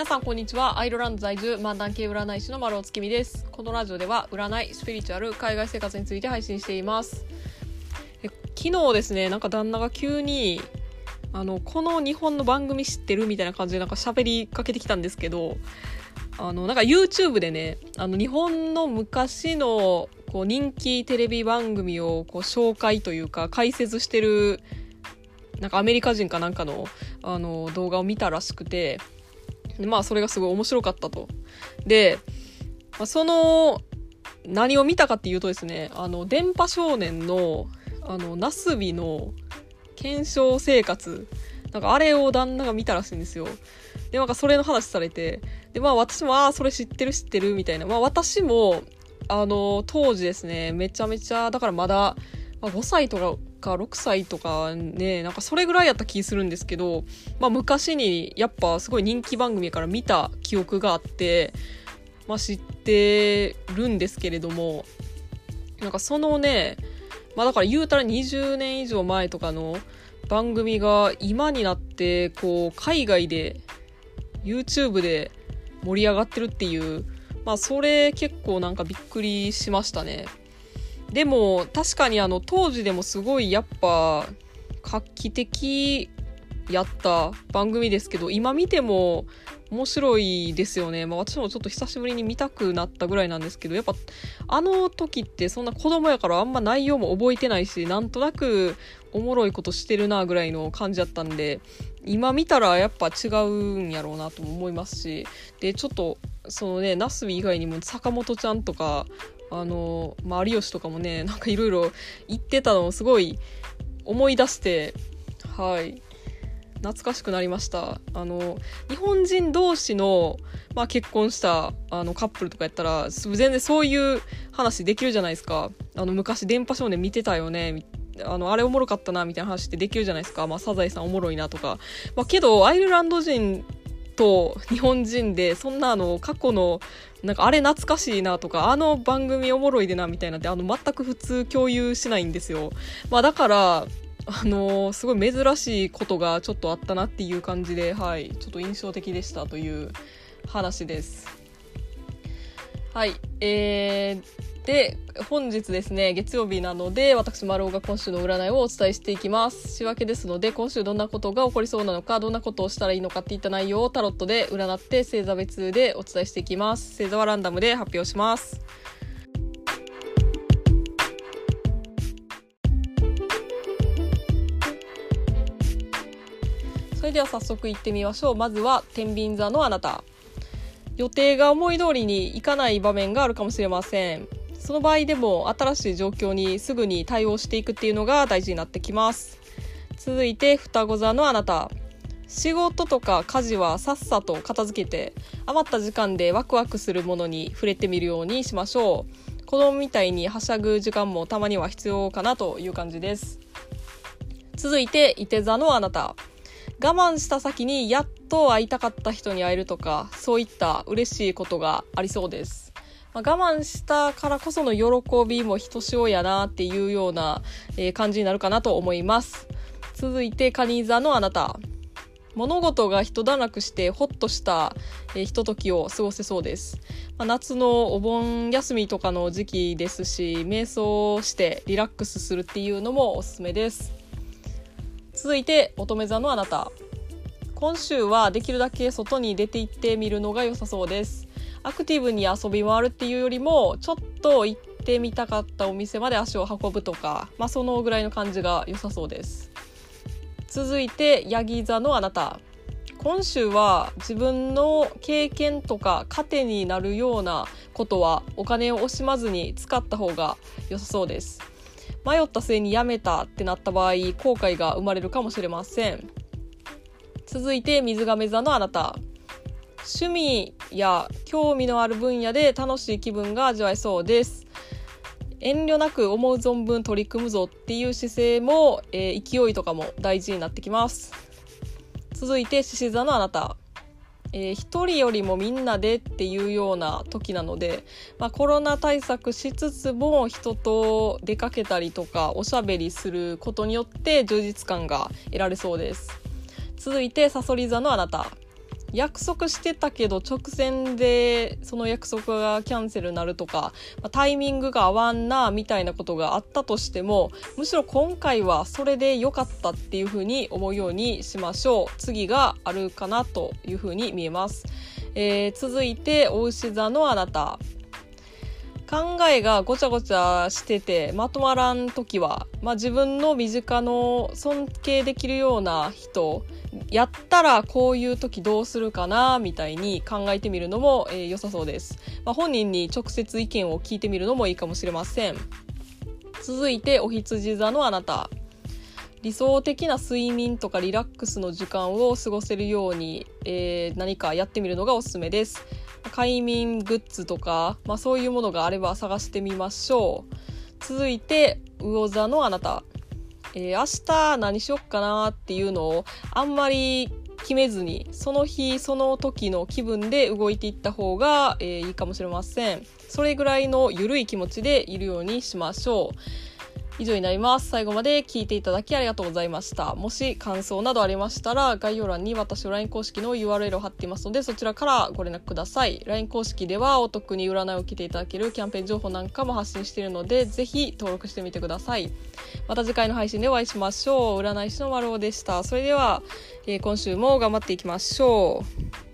皆さんこんにちは。アイルランド在住漫談系占い師の丸尾月見です。このラジオでは占いスピリチュアル海外生活について配信しています。え昨日ですねなんか旦那が急にあのこの日本の番組知ってるみたいな感じでなんか喋りかけてきたんですけどあのなんか YouTube でねあの日本の昔のこう人気テレビ番組をこう紹介というか解説してるなんかアメリカ人かなんかのあの動画を見たらしくてでまあそれがすごい面白かったと。で、まあ、その何を見たかっていうとですねあの電波少年のあのナスビの検証生活なんかあれを旦那が見たらしいんですよ。で、なんかそれの話されて、で、まあ私も、ああ、それ知ってる知ってるみたいな。まあ私も、あの、当時ですね、めちゃめちゃ、だからまだ、まあ、5歳とかか6歳とかね、なんかそれぐらいやった気するんですけど、まあ昔にやっぱすごい人気番組から見た記憶があって、まあ知ってるんですけれども、なんかそのね、まあだから言うたら20年以上前とかの番組が今になってこう海外で YouTube で盛り上がってるっていうまあそれ結構なんかびっくりしましたね。でも確かにあの当時でもすごいやっぱ画期的やった番組ですけど今見ても面白いですよね。まあ私もちょっと久しぶりに見たくなったぐらいなんですけど、やっぱあの時ってそんな子供やからあんま内容も覚えてないし、なんとなくおもろいことしてるなぐらいの感じだったんで、今見たらやっぱ違うんやろうなとも思いますし、で、ちょっとそのね、ナスビ以外にも坂本ちゃんとか、あの、まあ、有吉とかもね、なんかいろいろ言ってたのをすごい思い出して、はい。懐かしくなりました。あの日本人同士の、まあ、結婚したあのカップルとかやったら全然そういう話できるじゃないですか。あの昔電波少年見てたよねあのあれおもろかったなみたいな話ってできるじゃないですか、まあ、サザエさんおもろいなとか、まあ、けどアイルランド人と日本人でそんなあの過去のなんかあれ懐かしいなとかあの番組おもろいでなみたいなってあの全く普通共有しないんですよ、まあ、だからあの、すごい珍しいことがちょっとあったなっていう感じで、はい、ちょっと印象的でしたという話です。はい、えー、で、本日ですね、月曜日なので、私、丸尾が今週の占いをお伝えしていきます。仕分けですので、今週どんなことが起こりそうなのか、どんなことをしたらいいのかっていった内容をタロットで占って、星座別でお伝えしていきます。星座はランダムで発表します。それでは早速行ってみましょうまずは天秤座のあなた予定が思い通りにいかない場面があるかもしれませんその場合でも新しい状況にすぐに対応していくっていうのが大事になってきます。続いて双子座のあなた。仕事とか家事はさっさと片付けて余った時間でワクワクするものに触れてみるようにしましょう。子供みたいにはしゃぐ時間もたまには必要かなという感じです。続いて伊手座のあなた。我慢した先にやっと会いたかった人に会えるとかそういった嬉しいことがありそうです、まあ、我慢したからこその喜びもひとしおやなっていうような、えー、感じになるかなと思います。続いてカニ座のあなた。物事が一段落してほっとした、えー、ひとときを過ごせそうです、まあ、夏のお盆休みとかの時期ですし瞑想してリラックスするっていうのもおすすめです。続いて乙女座のあなた。今週はできるだけ外に出て行ってみるのが良さそうです。アクティブに遊び回るっていうよりもちょっと行ってみたかったお店まで足を運ぶとかまあそのぐらいの感じが良さそうです。続いてヤギ座のあなた。今週は自分の経験とか糧になるようなことはお金を惜しまずに使った方が良さそうです。迷った末にやめたってなった場合後悔が生まれるかもしれません。続いて水亀座のあなた。趣味や興味のある分野で楽しい気分が味わえそうです。遠慮なく思う存分取り組むぞっていう姿勢も、えー、勢いとかも大事になってきます。続いて獅子座のあなた。えー、一人よりもみんなでっていうような時なので、まあ、コロナ対策しつつも人と出かけたりとかおしゃべりすることによって充実感が得られそうです。続いてさそり座のあなた。約束してたけど直前でその約束がキャンセルになるとか、ま、タイミングが合わんなみたいなことがあったとしてもむしろ今回はそれで良かったっていうふうに思うようにしましょう。次があるかなというふうに見えます、えー、続いてお牛座のあなた。考えがごちゃごちゃしててまとまらん時は、まあ、自分の身近の尊敬できるような人やったらこういう時どうするかなみたいに考えてみるのも、えー、良さそうです、まあ、本人に直接意見を聞いてみるのもいいかもしれません。続いてお羊座のあなた。理想的な睡眠とかリラックスの時間を過ごせるように、えー、何かやってみるのがおすすめです。快眠グッズとか、まあ、そういうものがあれば探してみましょう。続いて魚座のあなた、えー、明日何しよっかなっていうのをあんまり決めずにその日その時の気分で動いていった方が、えー、いいかもしれません。それぐらいの緩い気持ちでいるようにしましょう。以上になります。最後まで聞いていただきありがとうございました。もし感想などありましたら、概要欄に私の LINE 公式の URL を貼っていますので、そちらからご連絡ください。LINE 公式ではお得に占いを受けていただけるキャンペーン情報なんかも発信しているので、ぜひ登録してみてください。また次回の配信でお会いしましょう。占い師の丸尾でした。それでは、えー、今週も頑張っていきましょう。